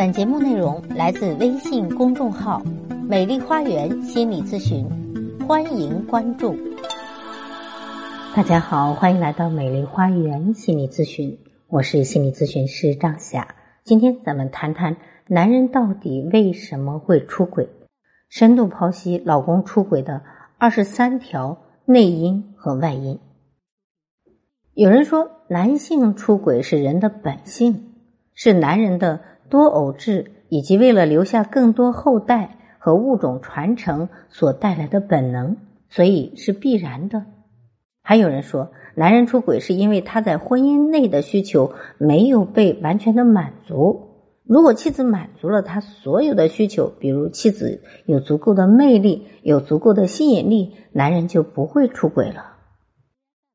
本节目内容来自微信公众号“美丽花园心理咨询”，欢迎关注。大家好，欢迎来到美丽花园心理咨询，我是心理咨询师张霞。今天咱们谈谈男人到底为什么会出轨，深度剖析老公出轨的二十三条内因和外因。有人说，男性出轨是人的本性，是男人的。多偶制以及为了留下更多后代和物种传承所带来的本能，所以是必然的。还有人说，男人出轨是因为他在婚姻内的需求没有被完全的满足。如果妻子满足了他所有的需求，比如妻子有足够的魅力、有足够的吸引力，男人就不会出轨了。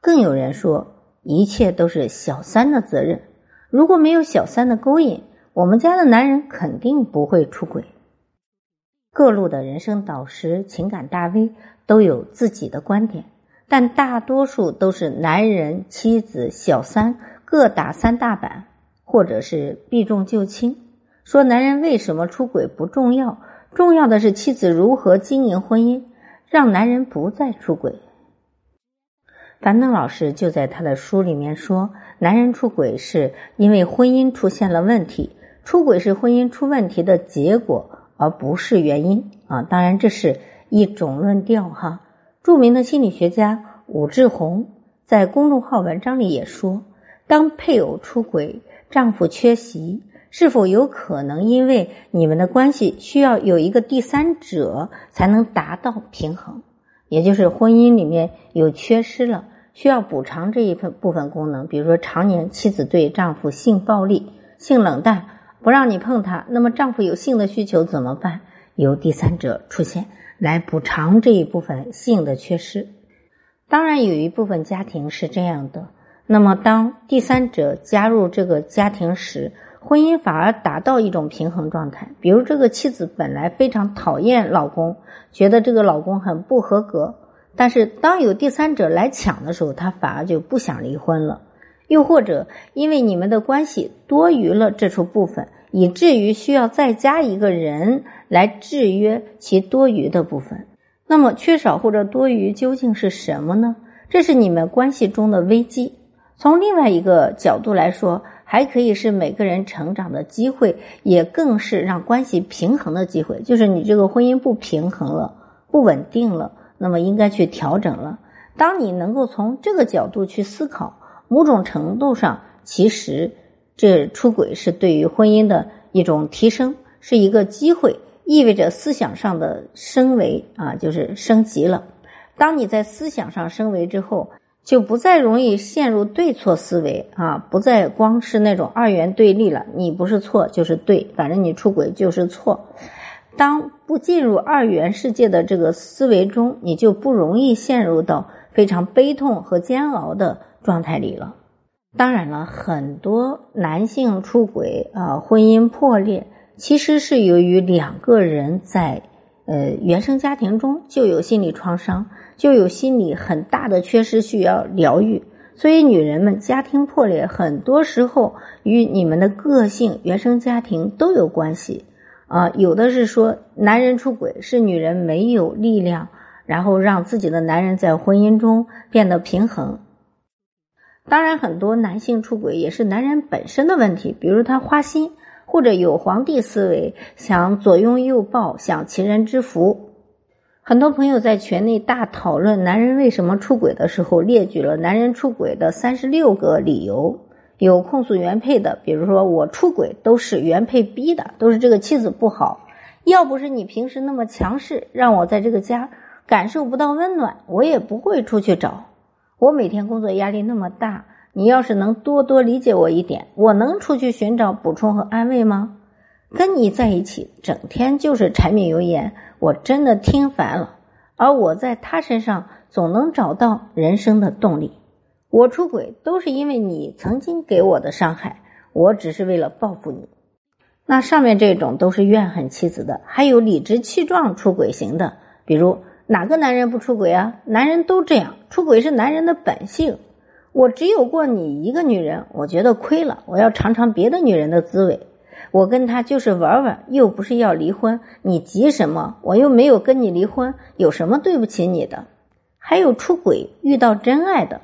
更有人说，一切都是小三的责任。如果没有小三的勾引，我们家的男人肯定不会出轨。各路的人生导师、情感大 V 都有自己的观点，但大多数都是男人、妻子、小三各打三大板，或者是避重就轻，说男人为什么出轨不重要，重要的是妻子如何经营婚姻，让男人不再出轨。樊登老师就在他的书里面说，男人出轨是因为婚姻出现了问题。出轨是婚姻出问题的结果，而不是原因啊！当然，这是一种论调哈。著名的心理学家武志红在公众号文章里也说，当配偶出轨，丈夫缺席，是否有可能因为你们的关系需要有一个第三者才能达到平衡？也就是婚姻里面有缺失了，需要补偿这一份部分功能，比如说常年妻子对丈夫性暴力、性冷淡。不让你碰他，那么丈夫有性的需求怎么办？由第三者出现来补偿这一部分性的缺失。当然，有一部分家庭是这样的。那么，当第三者加入这个家庭时，婚姻反而达到一种平衡状态。比如，这个妻子本来非常讨厌老公，觉得这个老公很不合格，但是当有第三者来抢的时候，她反而就不想离婚了。又或者，因为你们的关系多余了这处部分，以至于需要再加一个人来制约其多余的部分。那么，缺少或者多余究竟是什么呢？这是你们关系中的危机。从另外一个角度来说，还可以是每个人成长的机会，也更是让关系平衡的机会。就是你这个婚姻不平衡了、不稳定了，那么应该去调整了。当你能够从这个角度去思考。某种程度上，其实这出轨是对于婚姻的一种提升，是一个机会，意味着思想上的升维啊，就是升级了。当你在思想上升维之后，就不再容易陷入对错思维啊，不再光是那种二元对立了。你不是错就是对，反正你出轨就是错。当不进入二元世界的这个思维中，你就不容易陷入到非常悲痛和煎熬的。状态里了，当然了，很多男性出轨啊，婚姻破裂，其实是由于两个人在呃原生家庭中就有心理创伤，就有心理很大的缺失需要疗愈。所以，女人们家庭破裂，很多时候与你们的个性、原生家庭都有关系啊。有的是说男人出轨是女人没有力量，然后让自己的男人在婚姻中变得平衡。当然，很多男性出轨也是男人本身的问题，比如他花心，或者有皇帝思维，想左拥右抱，想情人之福。很多朋友在群内大讨论男人为什么出轨的时候，列举了男人出轨的三十六个理由。有控诉原配的，比如说我出轨都是原配逼的，都是这个妻子不好。要不是你平时那么强势，让我在这个家感受不到温暖，我也不会出去找。我每天工作压力那么大，你要是能多多理解我一点，我能出去寻找补充和安慰吗？跟你在一起，整天就是柴米油盐，我真的听烦了。而我在他身上总能找到人生的动力。我出轨都是因为你曾经给我的伤害，我只是为了报复你。那上面这种都是怨恨妻子的，还有理直气壮出轨型的，比如。哪个男人不出轨啊？男人都这样，出轨是男人的本性。我只有过你一个女人，我觉得亏了，我要尝尝别的女人的滋味。我跟他就是玩玩，又不是要离婚，你急什么？我又没有跟你离婚，有什么对不起你的？还有出轨遇到真爱的，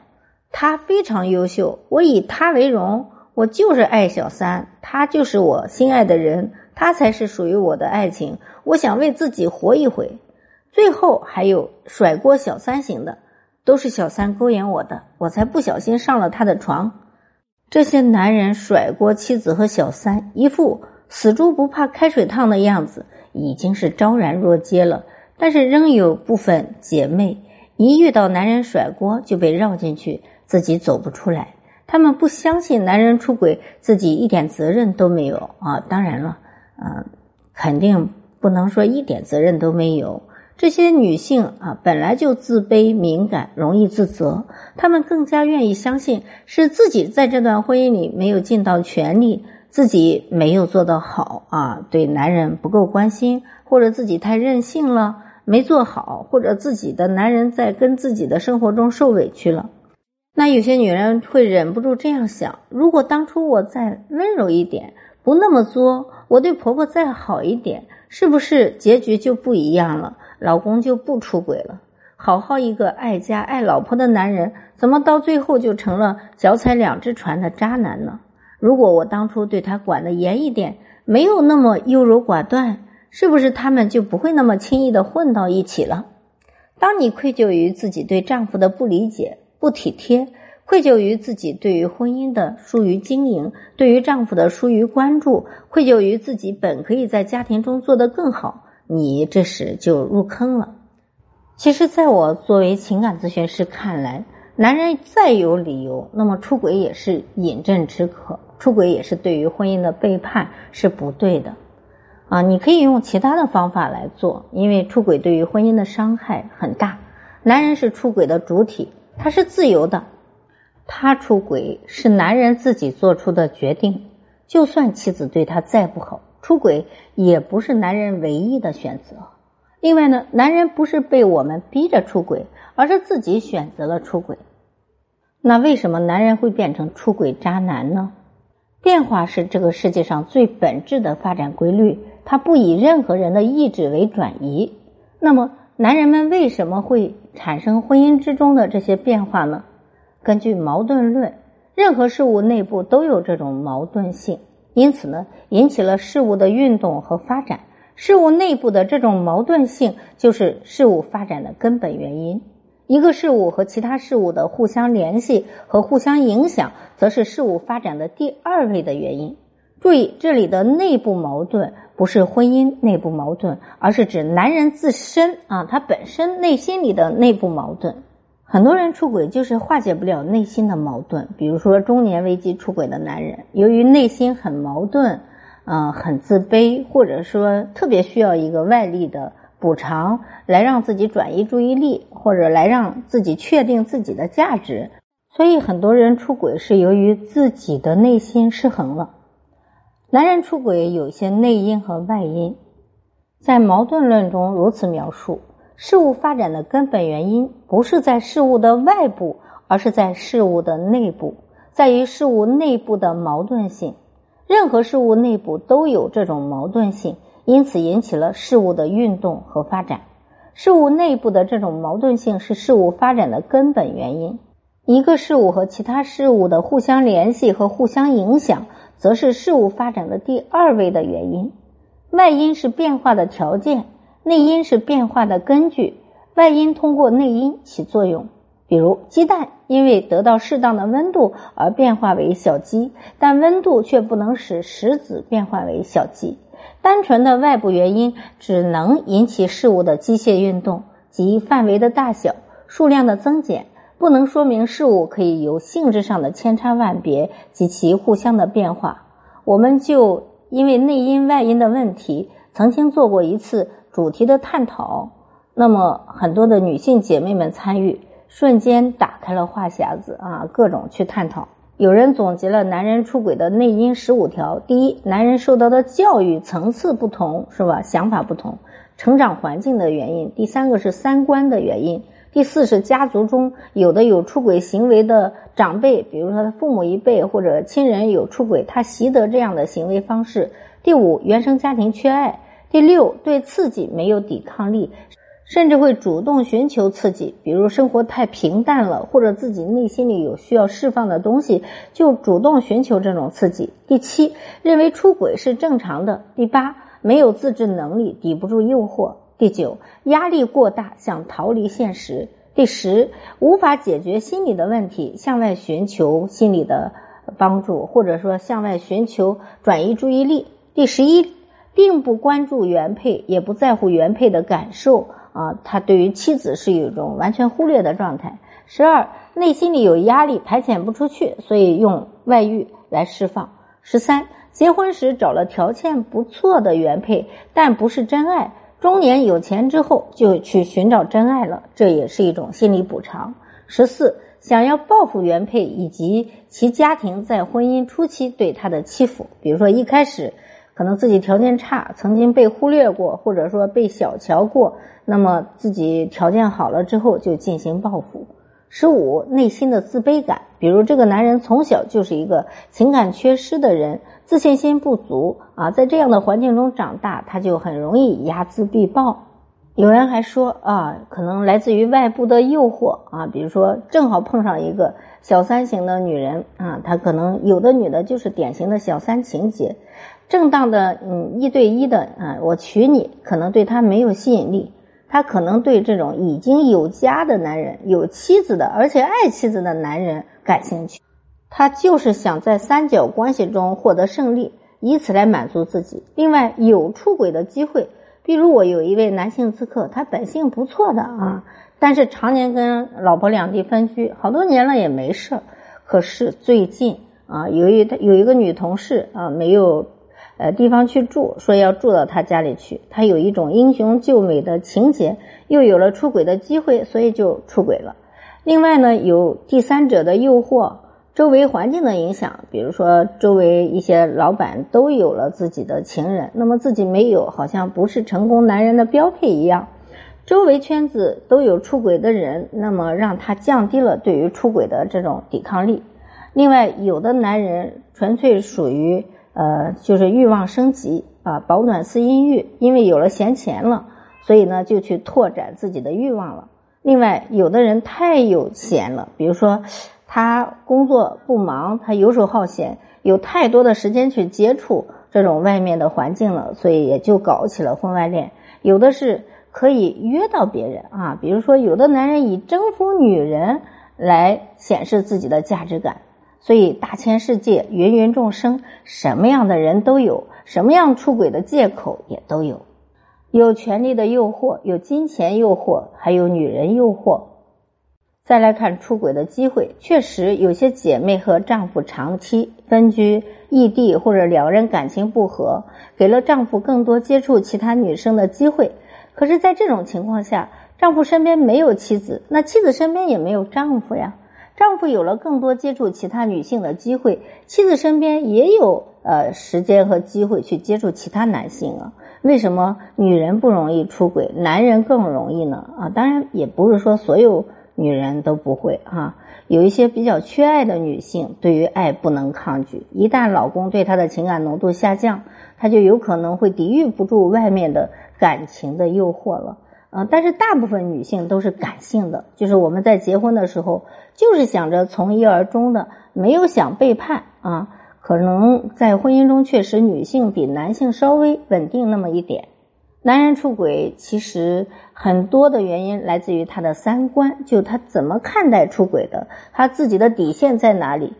他非常优秀，我以他为荣，我就是爱小三，他就是我心爱的人，他才是属于我的爱情，我想为自己活一回。最后还有甩锅小三型的，都是小三勾引我的，我才不小心上了他的床。这些男人甩锅妻子和小三，一副死猪不怕开水烫的样子，已经是昭然若揭了。但是仍有部分姐妹。一遇到男人甩锅就被绕进去，自己走不出来。他们不相信男人出轨，自己一点责任都没有啊！当然了，啊，肯定不能说一点责任都没有。这些女性啊，本来就自卑、敏感，容易自责，她们更加愿意相信是自己在这段婚姻里没有尽到全力，自己没有做得好啊，对男人不够关心，或者自己太任性了。没做好，或者自己的男人在跟自己的生活中受委屈了，那有些女人会忍不住这样想：如果当初我再温柔一点，不那么作，我对婆婆再好一点，是不是结局就不一样了？老公就不出轨了？好好一个爱家爱老婆的男人，怎么到最后就成了脚踩两只船的渣男呢？如果我当初对他管得严一点，没有那么优柔寡断。是不是他们就不会那么轻易的混到一起了？当你愧疚于自己对丈夫的不理解、不体贴，愧疚于自己对于婚姻的疏于经营，对于丈夫的疏于关注，愧疚于自己本可以在家庭中做得更好，你这时就入坑了。其实，在我作为情感咨询师看来，男人再有理由，那么出轨也是饮鸩止渴，出轨也是对于婚姻的背叛，是不对的。啊，你可以用其他的方法来做，因为出轨对于婚姻的伤害很大。男人是出轨的主体，他是自由的，他出轨是男人自己做出的决定。就算妻子对他再不好，出轨也不是男人唯一的选择。另外呢，男人不是被我们逼着出轨，而是自己选择了出轨。那为什么男人会变成出轨渣男呢？变化是这个世界上最本质的发展规律。它不以任何人的意志为转移，那么男人们为什么会产生婚姻之中的这些变化呢？根据矛盾论，任何事物内部都有这种矛盾性，因此呢，引起了事物的运动和发展。事物内部的这种矛盾性就是事物发展的根本原因。一个事物和其他事物的互相联系和互相影响，则是事物发展的第二位的原因。注意，这里的内部矛盾不是婚姻内部矛盾，而是指男人自身啊，他本身内心里的内部矛盾。很多人出轨就是化解不了内心的矛盾，比如说中年危机出轨的男人，由于内心很矛盾，嗯，很自卑，或者说特别需要一个外力的补偿来让自己转移注意力，或者来让自己确定自己的价值，所以很多人出轨是由于自己的内心失衡了。男人出轨有些内因和外因，在矛盾论中如此描述：事物发展的根本原因不是在事物的外部，而是在事物的内部，在于事物内部的矛盾性。任何事物内部都有这种矛盾性，因此引起了事物的运动和发展。事物内部的这种矛盾性是事物发展的根本原因。一个事物和其他事物的互相联系和互相影响。则是事物发展的第二位的原因，外因是变化的条件，内因是变化的根据。外因通过内因起作用，比如鸡蛋因为得到适当的温度而变化为小鸡，但温度却不能使石子变化为小鸡。单纯的外部原因只能引起事物的机械运动及范围的大小、数量的增减。不能说明事物可以由性质上的千差万别及其互相的变化。我们就因为内因外因的问题，曾经做过一次主题的探讨。那么很多的女性姐妹们参与，瞬间打开了话匣子啊，各种去探讨。有人总结了男人出轨的内因十五条：第一，男人受到的教育层次不同，是吧？想法不同，成长环境的原因；第三个是三观的原因。第四是家族中有的有出轨行为的长辈，比如说他父母一辈或者亲人有出轨，他习得这样的行为方式。第五，原生家庭缺爱；第六，对刺激没有抵抗力，甚至会主动寻求刺激，比如生活太平淡了，或者自己内心里有需要释放的东西，就主动寻求这种刺激。第七，认为出轨是正常的。第八，没有自制能力，抵不住诱惑。第九，压力过大，想逃离现实。第十，无法解决心理的问题，向外寻求心理的帮助，或者说向外寻求转移注意力。第十一，并不关注原配，也不在乎原配的感受啊，他对于妻子是一种完全忽略的状态。十二，内心里有压力，排遣不出去，所以用外遇来释放。十三，结婚时找了条件不错的原配，但不是真爱。中年有钱之后就去寻找真爱了，这也是一种心理补偿。十四，想要报复原配以及其家庭在婚姻初期对他的欺负，比如说一开始可能自己条件差，曾经被忽略过，或者说被小瞧过，那么自己条件好了之后就进行报复。十五，内心的自卑感，比如这个男人从小就是一个情感缺失的人，自信心不足啊，在这样的环境中长大，他就很容易睚眦必报。有人还说啊，可能来自于外部的诱惑啊，比如说正好碰上一个小三型的女人啊，她可能有的女的就是典型的小三情节，正当的嗯一对一的啊，我娶你，可能对她没有吸引力。他可能对这种已经有家的男人、有妻子的，而且爱妻子的男人感兴趣。他就是想在三角关系中获得胜利，以此来满足自己。另外，有出轨的机会，比如我有一位男性咨客，他本性不错的啊，但是常年跟老婆两地分居，好多年了也没事儿。可是最近啊，由于他有一个女同事啊，没有。呃，地方去住，说要住到他家里去，他有一种英雄救美的情节，又有了出轨的机会，所以就出轨了。另外呢，有第三者的诱惑，周围环境的影响，比如说周围一些老板都有了自己的情人，那么自己没有，好像不是成功男人的标配一样。周围圈子都有出轨的人，那么让他降低了对于出轨的这种抵抗力。另外，有的男人纯粹属于。呃，就是欲望升级啊，保暖思淫欲，因为有了闲钱了，所以呢就去拓展自己的欲望了。另外，有的人太有闲了，比如说他工作不忙，他游手好闲，有太多的时间去接触这种外面的环境了，所以也就搞起了婚外恋。有的是可以约到别人啊，比如说有的男人以征服女人来显示自己的价值感。所以，大千世界，芸芸众生，什么样的人都有，什么样出轨的借口也都有。有权力的诱惑，有金钱诱惑，还有女人诱惑。再来看出轨的机会，确实有些姐妹和丈夫长期分居异地，或者两人感情不和，给了丈夫更多接触其他女生的机会。可是，在这种情况下，丈夫身边没有妻子，那妻子身边也没有丈夫呀。丈夫有了更多接触其他女性的机会，妻子身边也有呃时间和机会去接触其他男性啊？为什么女人不容易出轨，男人更容易呢？啊，当然也不是说所有女人都不会哈，有一些比较缺爱的女性，对于爱不能抗拒，一旦老公对她的情感浓度下降，她就有可能会抵御不住外面的感情的诱惑了。啊，但是大部分女性都是感性的，就是我们在结婚的时候，就是想着从一而终的，没有想背叛啊。可能在婚姻中，确实女性比男性稍微稳定那么一点。男人出轨，其实很多的原因来自于他的三观，就他怎么看待出轨的，他自己的底线在哪里，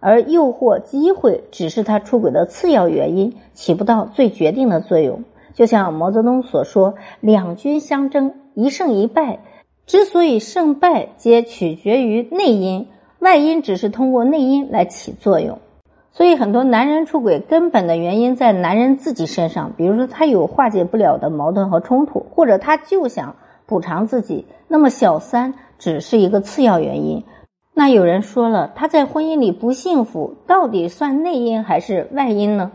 而诱惑、机会只是他出轨的次要原因，起不到最决定的作用。就像毛泽东所说：“两军相争，一胜一败，之所以胜败，皆取决于内因，外因只是通过内因来起作用。所以，很多男人出轨根本的原因在男人自己身上。比如说，他有化解不了的矛盾和冲突，或者他就想补偿自己。那么，小三只是一个次要原因。那有人说了，他在婚姻里不幸福，到底算内因还是外因呢？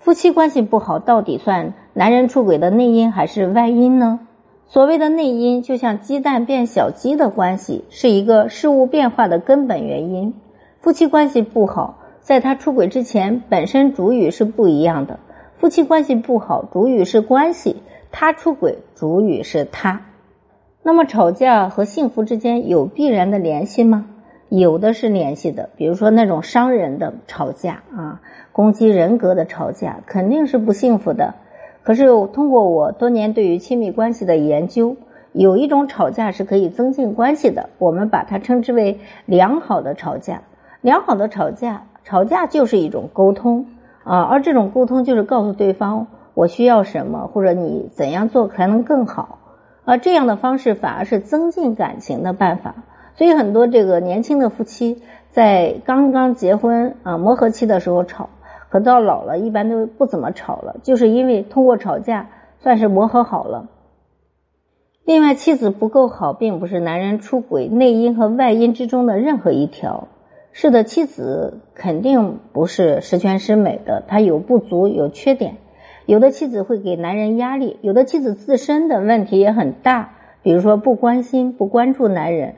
夫妻关系不好，到底算？男人出轨的内因还是外因呢？所谓的内因，就像鸡蛋变小鸡的关系，是一个事物变化的根本原因。夫妻关系不好，在他出轨之前，本身主语是不一样的。夫妻关系不好，主语是关系，他出轨，主语是他。那么吵架和幸福之间有必然的联系吗？有的是联系的，比如说那种伤人的吵架啊，攻击人格的吵架，肯定是不幸福的。可是通过我多年对于亲密关系的研究，有一种吵架是可以增进关系的，我们把它称之为良好的吵架。良好的吵架，吵架就是一种沟通啊，而这种沟通就是告诉对方我需要什么，或者你怎样做才能更好。而这样的方式反而是增进感情的办法。所以很多这个年轻的夫妻在刚刚结婚啊磨合期的时候吵，可到老了一般都不怎么吵了，就是因为通过吵架算是磨合好了。另外，妻子不够好，并不是男人出轨内因和外因之中的任何一条。是的，妻子肯定不是十全十美的，她有不足，有缺点。有的妻子会给男人压力，有的妻子自身的问题也很大，比如说不关心、不关注男人。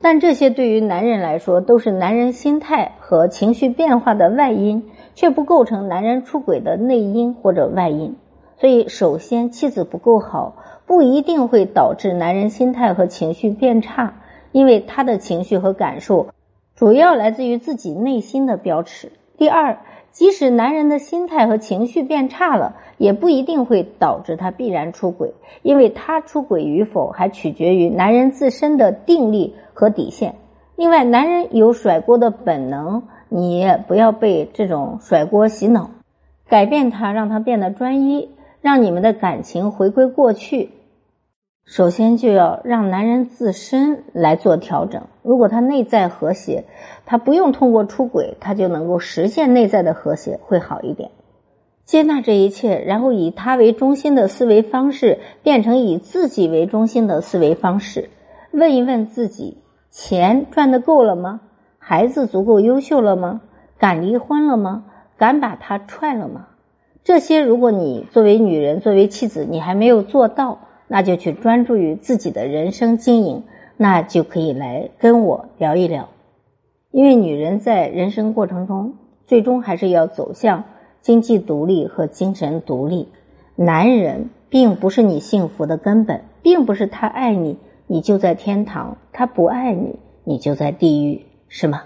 但这些对于男人来说都是男人心态和情绪变化的外因，却不构成男人出轨的内因或者外因。所以，首先妻子不够好，不一定会导致男人心态和情绪变差，因为他的情绪和感受主要来自于自己内心的标尺。第二，即使男人的心态和情绪变差了，也不一定会导致他必然出轨，因为他出轨与否还取决于男人自身的定力。和底线。另外，男人有甩锅的本能，你也不要被这种甩锅洗脑，改变他，让他变得专一，让你们的感情回归过去。首先就要让男人自身来做调整。如果他内在和谐，他不用通过出轨，他就能够实现内在的和谐，会好一点。接纳这一切，然后以他为中心的思维方式变成以自己为中心的思维方式，问一问自己。钱赚的够了吗？孩子足够优秀了吗？敢离婚了吗？敢把他踹了吗？这些，如果你作为女人，作为妻子，你还没有做到，那就去专注于自己的人生经营，那就可以来跟我聊一聊。因为女人在人生过程中，最终还是要走向经济独立和精神独立。男人并不是你幸福的根本，并不是他爱你。你就在天堂，他不爱你，你就在地狱，是吗？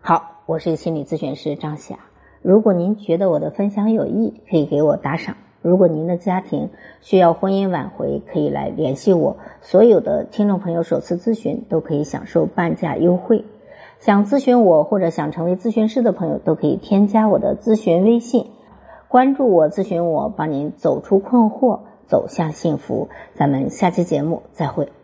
好，我是心理咨询师张霞。如果您觉得我的分享有益，可以给我打赏。如果您的家庭需要婚姻挽回，可以来联系我。所有的听众朋友首次咨询都可以享受半价优惠。想咨询我或者想成为咨询师的朋友，都可以添加我的咨询微信，关注我，咨询我，帮您走出困惑，走向幸福。咱们下期节目再会。